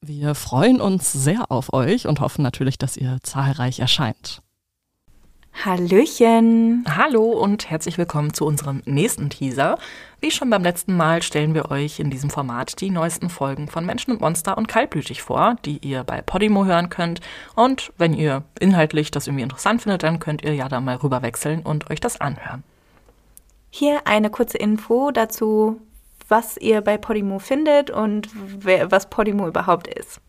Wir freuen uns sehr auf euch und hoffen natürlich, dass ihr zahlreich erscheint. Hallöchen. Hallo und herzlich willkommen zu unserem nächsten Teaser. Wie schon beim letzten Mal stellen wir euch in diesem Format die neuesten Folgen von Menschen und Monster und Kaltblütig vor, die ihr bei Podimo hören könnt. Und wenn ihr inhaltlich das irgendwie interessant findet, dann könnt ihr ja da mal rüberwechseln und euch das anhören. Hier eine kurze Info dazu, was ihr bei Podimo findet und wer, was Podimo überhaupt ist.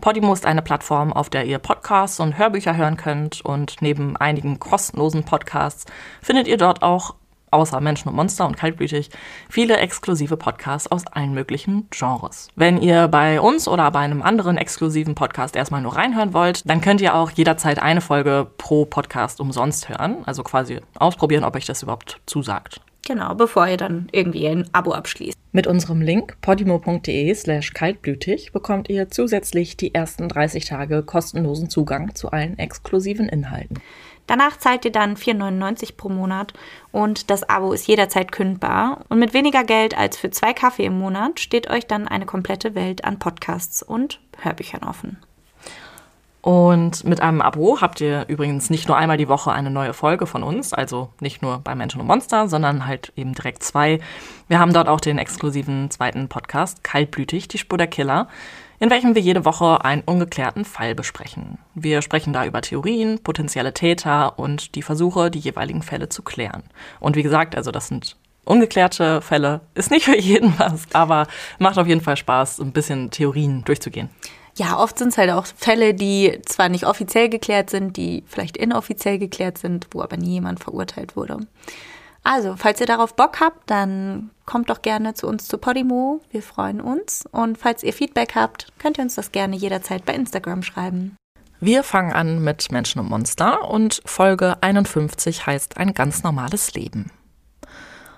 Podimo ist eine Plattform, auf der ihr Podcasts und Hörbücher hören könnt und neben einigen kostenlosen Podcasts findet ihr dort auch außer Menschen und Monster und Kaltblütig viele exklusive Podcasts aus allen möglichen Genres. Wenn ihr bei uns oder bei einem anderen exklusiven Podcast erstmal nur reinhören wollt, dann könnt ihr auch jederzeit eine Folge pro Podcast umsonst hören, also quasi ausprobieren, ob euch das überhaupt zusagt. Genau, bevor ihr dann irgendwie ein Abo abschließt. Mit unserem Link podimo.de slash kaltblütig bekommt ihr zusätzlich die ersten 30 Tage kostenlosen Zugang zu allen exklusiven Inhalten. Danach zahlt ihr dann 4,99 pro Monat und das Abo ist jederzeit kündbar. Und mit weniger Geld als für zwei Kaffee im Monat steht euch dann eine komplette Welt an Podcasts und Hörbüchern offen. Und mit einem Abo habt ihr übrigens nicht nur einmal die Woche eine neue Folge von uns, also nicht nur bei Menschen und Monster, sondern halt eben direkt zwei. Wir haben dort auch den exklusiven zweiten Podcast, Kaltblütig, die Spur der Killer, in welchem wir jede Woche einen ungeklärten Fall besprechen. Wir sprechen da über Theorien, potenzielle Täter und die Versuche, die jeweiligen Fälle zu klären. Und wie gesagt, also das sind ungeklärte Fälle, ist nicht für jeden was, aber macht auf jeden Fall Spaß, ein bisschen Theorien durchzugehen. Ja, oft sind es halt auch Fälle, die zwar nicht offiziell geklärt sind, die vielleicht inoffiziell geklärt sind, wo aber nie jemand verurteilt wurde. Also, falls ihr darauf Bock habt, dann kommt doch gerne zu uns zu Podimo. Wir freuen uns. Und falls ihr Feedback habt, könnt ihr uns das gerne jederzeit bei Instagram schreiben. Wir fangen an mit Menschen und Monster und Folge 51 heißt ein ganz normales Leben.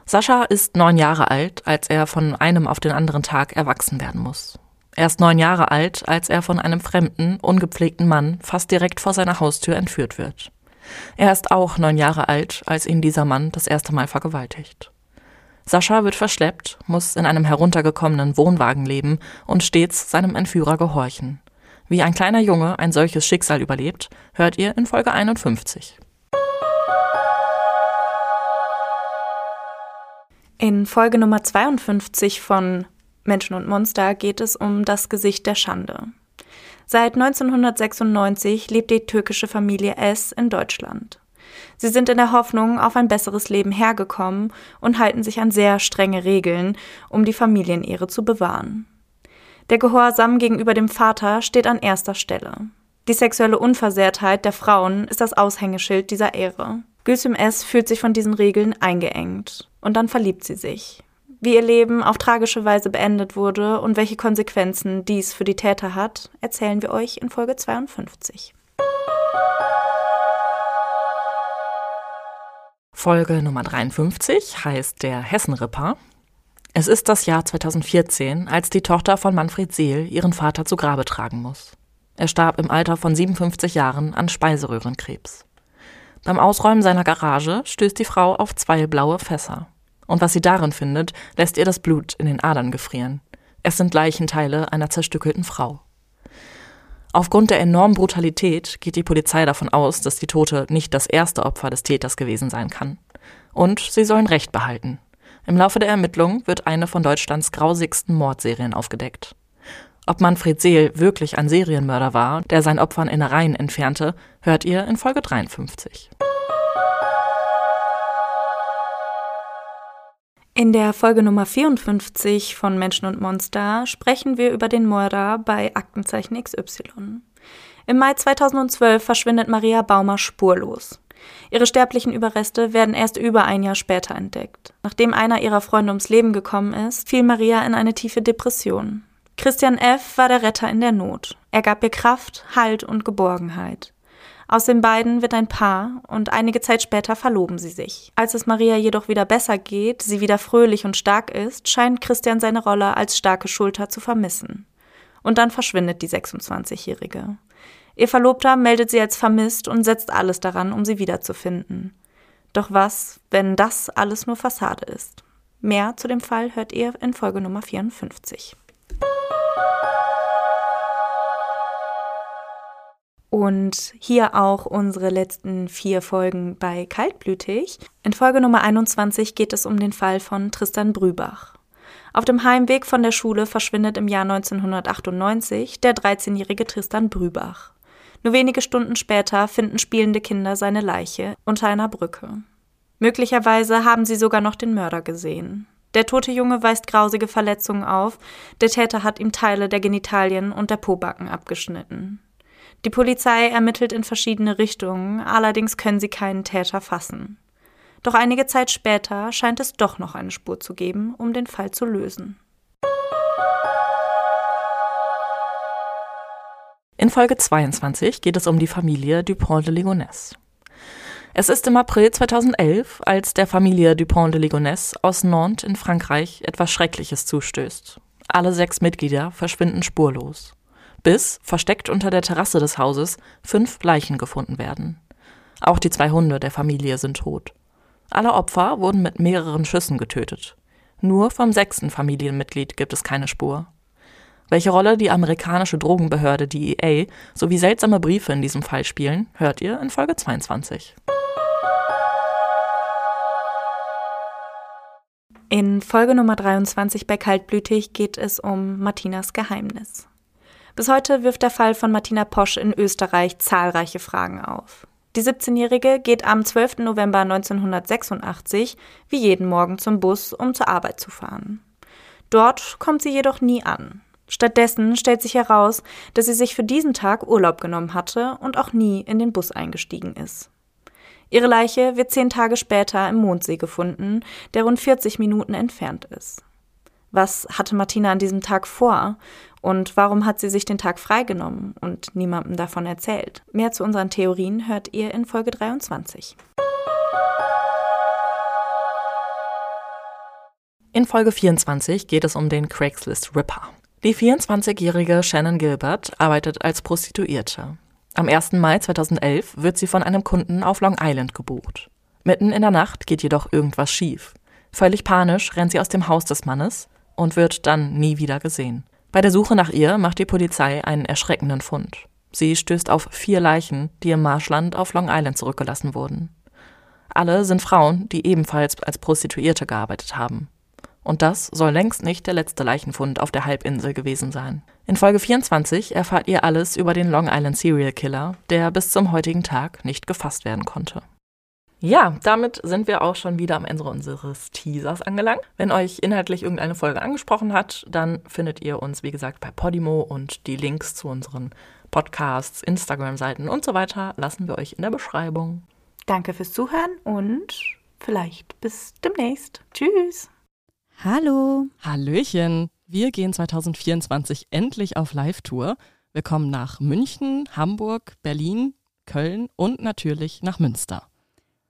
Sascha ist neun Jahre alt, als er von einem auf den anderen Tag erwachsen werden muss. Er ist neun Jahre alt, als er von einem fremden, ungepflegten Mann fast direkt vor seiner Haustür entführt wird. Er ist auch neun Jahre alt, als ihn dieser Mann das erste Mal vergewaltigt. Sascha wird verschleppt, muss in einem heruntergekommenen Wohnwagen leben und stets seinem Entführer gehorchen. Wie ein kleiner Junge ein solches Schicksal überlebt, hört ihr in Folge 51. In Folge Nummer 52 von Menschen und Monster geht es um das Gesicht der Schande. Seit 1996 lebt die türkische Familie S in Deutschland. Sie sind in der Hoffnung auf ein besseres Leben hergekommen und halten sich an sehr strenge Regeln, um die Familienehre zu bewahren. Der Gehorsam gegenüber dem Vater steht an erster Stelle. Die sexuelle Unversehrtheit der Frauen ist das Aushängeschild dieser Ehre. Gülsüm S. fühlt sich von diesen Regeln eingeengt. Und dann verliebt sie sich wie ihr Leben auf tragische Weise beendet wurde und welche Konsequenzen dies für die Täter hat, erzählen wir euch in Folge 52. Folge Nummer 53 heißt der Hessenripper. Es ist das Jahr 2014, als die Tochter von Manfred Seel ihren Vater zu Grabe tragen muss. Er starb im Alter von 57 Jahren an Speiseröhrenkrebs. Beim Ausräumen seiner Garage stößt die Frau auf zwei blaue Fässer. Und was sie darin findet, lässt ihr das Blut in den Adern gefrieren. Es sind Leichenteile einer zerstückelten Frau. Aufgrund der enormen Brutalität geht die Polizei davon aus, dass die Tote nicht das erste Opfer des Täters gewesen sein kann. Und sie sollen Recht behalten. Im Laufe der Ermittlung wird eine von Deutschlands grausigsten Mordserien aufgedeckt. Ob Manfred Seel wirklich ein Serienmörder war, der seinen Opfern Innereien entfernte, hört ihr in Folge 53. In der Folge Nummer 54 von Menschen und Monster sprechen wir über den Mörder bei Aktenzeichen XY. Im Mai 2012 verschwindet Maria Baumer spurlos. Ihre sterblichen Überreste werden erst über ein Jahr später entdeckt. Nachdem einer ihrer Freunde ums Leben gekommen ist, fiel Maria in eine tiefe Depression. Christian F. war der Retter in der Not. Er gab ihr Kraft, Halt und Geborgenheit. Aus den beiden wird ein Paar und einige Zeit später verloben sie sich. Als es Maria jedoch wieder besser geht, sie wieder fröhlich und stark ist, scheint Christian seine Rolle als starke Schulter zu vermissen. Und dann verschwindet die 26-Jährige. Ihr Verlobter meldet sie als vermisst und setzt alles daran, um sie wiederzufinden. Doch was, wenn das alles nur Fassade ist? Mehr zu dem Fall hört ihr in Folge Nummer 54. Und hier auch unsere letzten vier Folgen bei Kaltblütig. In Folge Nummer 21 geht es um den Fall von Tristan Brübach. Auf dem Heimweg von der Schule verschwindet im Jahr 1998 der 13-jährige Tristan Brübach. Nur wenige Stunden später finden spielende Kinder seine Leiche unter einer Brücke. Möglicherweise haben sie sogar noch den Mörder gesehen. Der tote Junge weist grausige Verletzungen auf, der Täter hat ihm Teile der Genitalien und der Pobacken abgeschnitten. Die Polizei ermittelt in verschiedene Richtungen, allerdings können sie keinen Täter fassen. Doch einige Zeit später scheint es doch noch eine Spur zu geben, um den Fall zu lösen. In Folge 22 geht es um die Familie Dupont de Ligonnès. Es ist im April 2011, als der Familie Dupont de Ligonnès aus Nantes in Frankreich etwas Schreckliches zustößt. Alle sechs Mitglieder verschwinden spurlos bis, versteckt unter der Terrasse des Hauses, fünf Leichen gefunden werden. Auch die zwei Hunde der Familie sind tot. Alle Opfer wurden mit mehreren Schüssen getötet. Nur vom sechsten Familienmitglied gibt es keine Spur. Welche Rolle die amerikanische Drogenbehörde DEA sowie seltsame Briefe in diesem Fall spielen, hört ihr in Folge 22. In Folge Nummer 23 bei Kaltblütig geht es um Martinas Geheimnis. Bis heute wirft der Fall von Martina Posch in Österreich zahlreiche Fragen auf. Die 17-Jährige geht am 12. November 1986 wie jeden Morgen zum Bus, um zur Arbeit zu fahren. Dort kommt sie jedoch nie an. Stattdessen stellt sich heraus, dass sie sich für diesen Tag Urlaub genommen hatte und auch nie in den Bus eingestiegen ist. Ihre Leiche wird zehn Tage später im Mondsee gefunden, der rund 40 Minuten entfernt ist. Was hatte Martina an diesem Tag vor und warum hat sie sich den Tag freigenommen und niemandem davon erzählt? Mehr zu unseren Theorien hört ihr in Folge 23. In Folge 24 geht es um den Craigslist Ripper. Die 24-jährige Shannon Gilbert arbeitet als Prostituierte. Am 1. Mai 2011 wird sie von einem Kunden auf Long Island gebucht. Mitten in der Nacht geht jedoch irgendwas schief. Völlig panisch rennt sie aus dem Haus des Mannes und wird dann nie wieder gesehen. Bei der Suche nach ihr macht die Polizei einen erschreckenden Fund. Sie stößt auf vier Leichen, die im Marschland auf Long Island zurückgelassen wurden. Alle sind Frauen, die ebenfalls als Prostituierte gearbeitet haben. Und das soll längst nicht der letzte Leichenfund auf der Halbinsel gewesen sein. In Folge 24 erfahrt ihr alles über den Long Island Serial Killer, der bis zum heutigen Tag nicht gefasst werden konnte. Ja, damit sind wir auch schon wieder am Ende unseres Teasers angelangt. Wenn euch inhaltlich irgendeine Folge angesprochen hat, dann findet ihr uns, wie gesagt, bei Podimo und die Links zu unseren Podcasts, Instagram-Seiten und so weiter lassen wir euch in der Beschreibung. Danke fürs Zuhören und vielleicht bis demnächst. Tschüss. Hallo. Hallöchen. Wir gehen 2024 endlich auf Live-Tour. Wir kommen nach München, Hamburg, Berlin, Köln und natürlich nach Münster.